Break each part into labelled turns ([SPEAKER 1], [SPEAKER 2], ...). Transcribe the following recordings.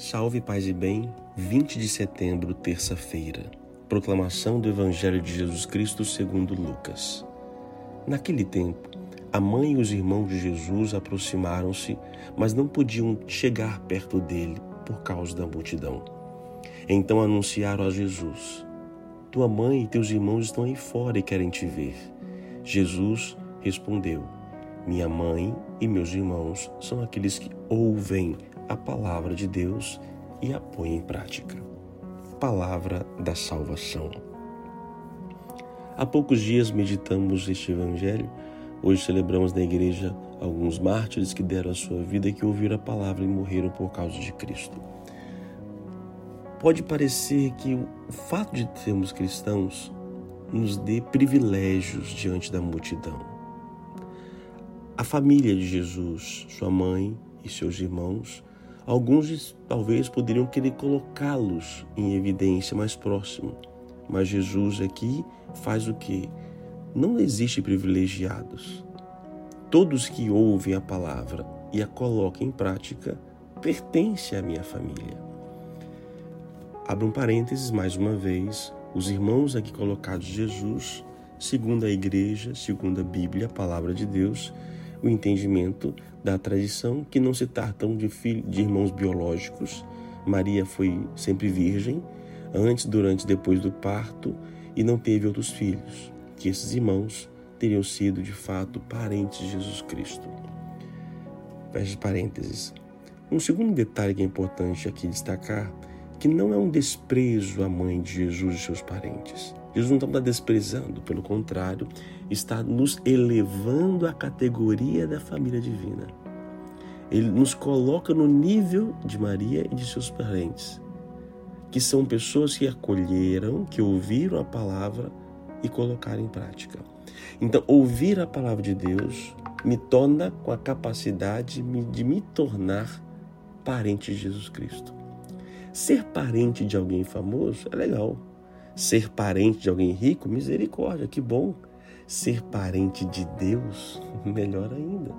[SPEAKER 1] Salve paz e bem, 20 de setembro, terça-feira. Proclamação do Evangelho de Jesus Cristo segundo Lucas. Naquele tempo, a mãe e os irmãos de Jesus aproximaram-se, mas não podiam chegar perto dele por causa da multidão. Então anunciaram a Jesus: Tua mãe e teus irmãos estão aí fora e querem te ver. Jesus respondeu: Minha mãe e meus irmãos são aqueles que ouvem a palavra de Deus e a põe em prática. Palavra da salvação. Há poucos dias meditamos este evangelho. Hoje celebramos na igreja alguns mártires que deram a sua vida e que ouviram a palavra e morreram por causa de Cristo. Pode parecer que o fato de termos cristãos nos dê privilégios diante da multidão. A família de Jesus, sua mãe e seus irmãos, Alguns talvez poderiam querer colocá-los em evidência mais próximo, mas Jesus aqui faz o que? Não existe privilegiados. Todos que ouvem a palavra e a colocam em prática pertencem à minha família. Abra um parênteses mais uma vez. Os irmãos aqui colocados Jesus, segundo a igreja, segundo a Bíblia, a palavra de Deus, o entendimento da tradição que não se tratam de, filhos, de irmãos biológicos. Maria foi sempre virgem, antes, durante e depois do parto, e não teve outros filhos, que esses irmãos teriam sido de fato parentes de Jesus Cristo. Fecha parênteses. Um segundo detalhe que é importante aqui destacar, que não é um desprezo à mãe de Jesus e seus parentes. Jesus não está desprezando, pelo contrário, está nos elevando à categoria da família divina. Ele nos coloca no nível de Maria e de seus parentes, que são pessoas que acolheram, que ouviram a palavra e colocaram em prática. Então, ouvir a palavra de Deus me torna com a capacidade de me tornar parente de Jesus Cristo. Ser parente de alguém famoso é legal Ser parente de alguém rico, misericórdia, que bom. Ser parente de Deus, melhor ainda.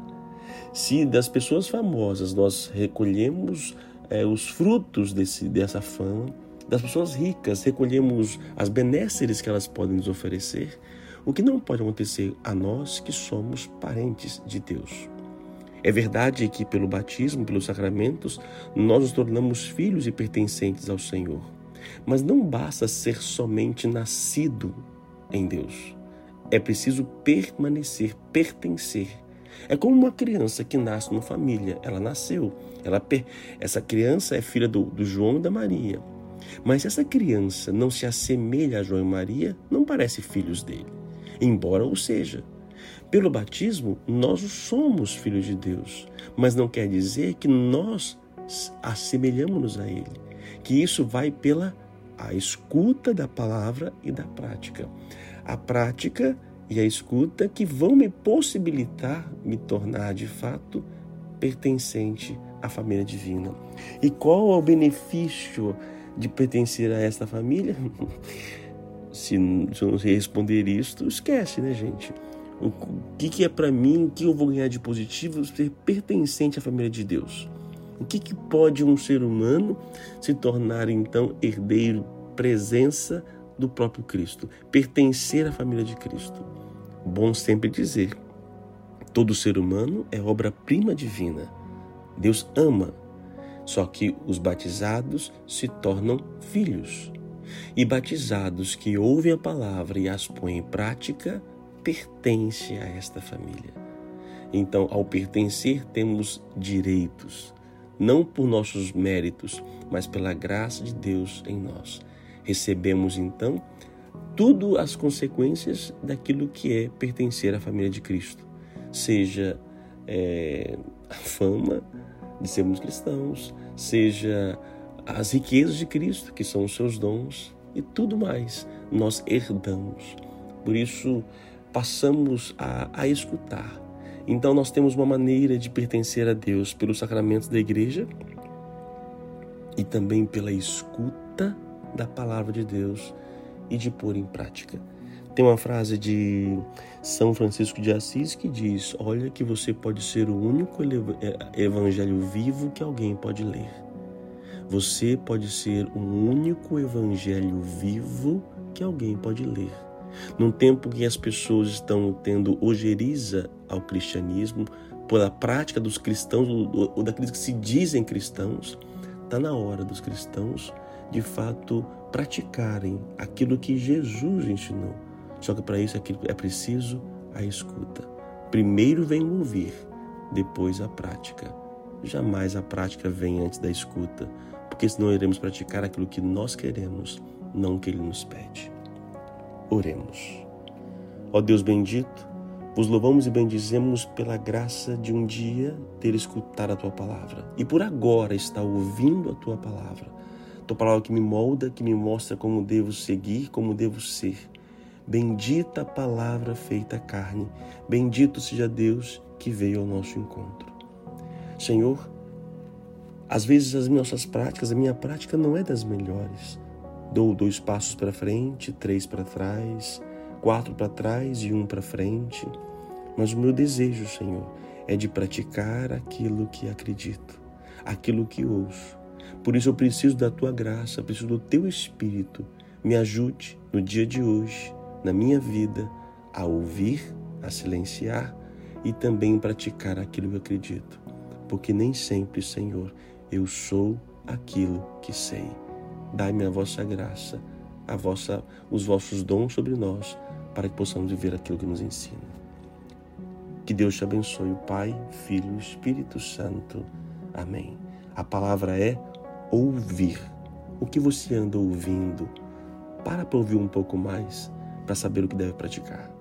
[SPEAKER 1] Se das pessoas famosas nós recolhemos é, os frutos desse, dessa fama, das pessoas ricas recolhemos as benesses que elas podem nos oferecer, o que não pode acontecer a nós que somos parentes de Deus. É verdade que pelo batismo, pelos sacramentos, nós nos tornamos filhos e pertencentes ao Senhor. Mas não basta ser somente nascido em Deus. É preciso permanecer, pertencer. É como uma criança que nasce numa família. Ela nasceu. Ela, essa criança é filha do, do João e da Maria. Mas se essa criança não se assemelha a João e Maria, não parece filhos dele, embora o seja. Pelo batismo, nós somos filhos de Deus, mas não quer dizer que nós assemelhamos-nos a Ele que isso vai pela a escuta da palavra e da prática. A prática e a escuta que vão me possibilitar me tornar de fato pertencente à família divina. E qual é o benefício de pertencer a esta família? se, se eu não responder isto, esquece, né, gente? O que, que é para mim, o que eu vou ganhar de positivo ser pertencente à família de Deus? O que, que pode um ser humano se tornar então herdeiro, presença do próprio Cristo, pertencer à família de Cristo? Bom sempre dizer: todo ser humano é obra-prima divina. Deus ama, só que os batizados se tornam filhos. E batizados que ouvem a palavra e as põem em prática, pertencem a esta família. Então, ao pertencer, temos direitos não por nossos méritos, mas pela graça de Deus em nós. Recebemos então tudo as consequências daquilo que é pertencer à família de Cristo, seja é, a fama de sermos cristãos, seja as riquezas de Cristo, que são os seus dons, e tudo mais nós herdamos. Por isso, passamos a, a escutar então nós temos uma maneira de pertencer a Deus pelos sacramentos da igreja e também pela escuta da palavra de Deus e de pôr em prática. Tem uma frase de São Francisco de Assis que diz: Olha, que você pode ser o único é, evangelho vivo que alguém pode ler. Você pode ser um único evangelho vivo que alguém pode ler. Num tempo que as pessoas estão tendo ojeriza ao cristianismo, pela prática dos cristãos, ou daqueles que se dizem cristãos, está na hora dos cristãos, de fato, praticarem aquilo que Jesus ensinou. Só que para isso é preciso a escuta. Primeiro vem o ouvir, depois a prática. Jamais a prática vem antes da escuta, porque senão iremos praticar aquilo que nós queremos, não o que Ele nos pede. Oremos. Ó Deus bendito, vos louvamos e bendizemos pela graça de um dia ter escutado a tua palavra e por agora estar ouvindo a tua palavra. Tua palavra que me molda, que me mostra como devo seguir, como devo ser. Bendita a palavra feita carne. Bendito seja Deus que veio ao nosso encontro. Senhor, às vezes as nossas práticas, a minha prática não é das melhores. Dou dois passos para frente, três para trás, quatro para trás e um para frente. Mas o meu desejo, Senhor, é de praticar aquilo que acredito, aquilo que ouço. Por isso eu preciso da tua graça, preciso do teu espírito. Me ajude no dia de hoje, na minha vida, a ouvir, a silenciar e também praticar aquilo que acredito. Porque nem sempre, Senhor, eu sou aquilo que sei dai-me a vossa graça, a vossa, os vossos dons sobre nós, para que possamos viver aquilo que nos ensina. Que Deus te abençoe, Pai, Filho e Espírito Santo. Amém. A palavra é ouvir. O que você anda ouvindo? Para para ouvir um pouco mais, para saber o que deve praticar.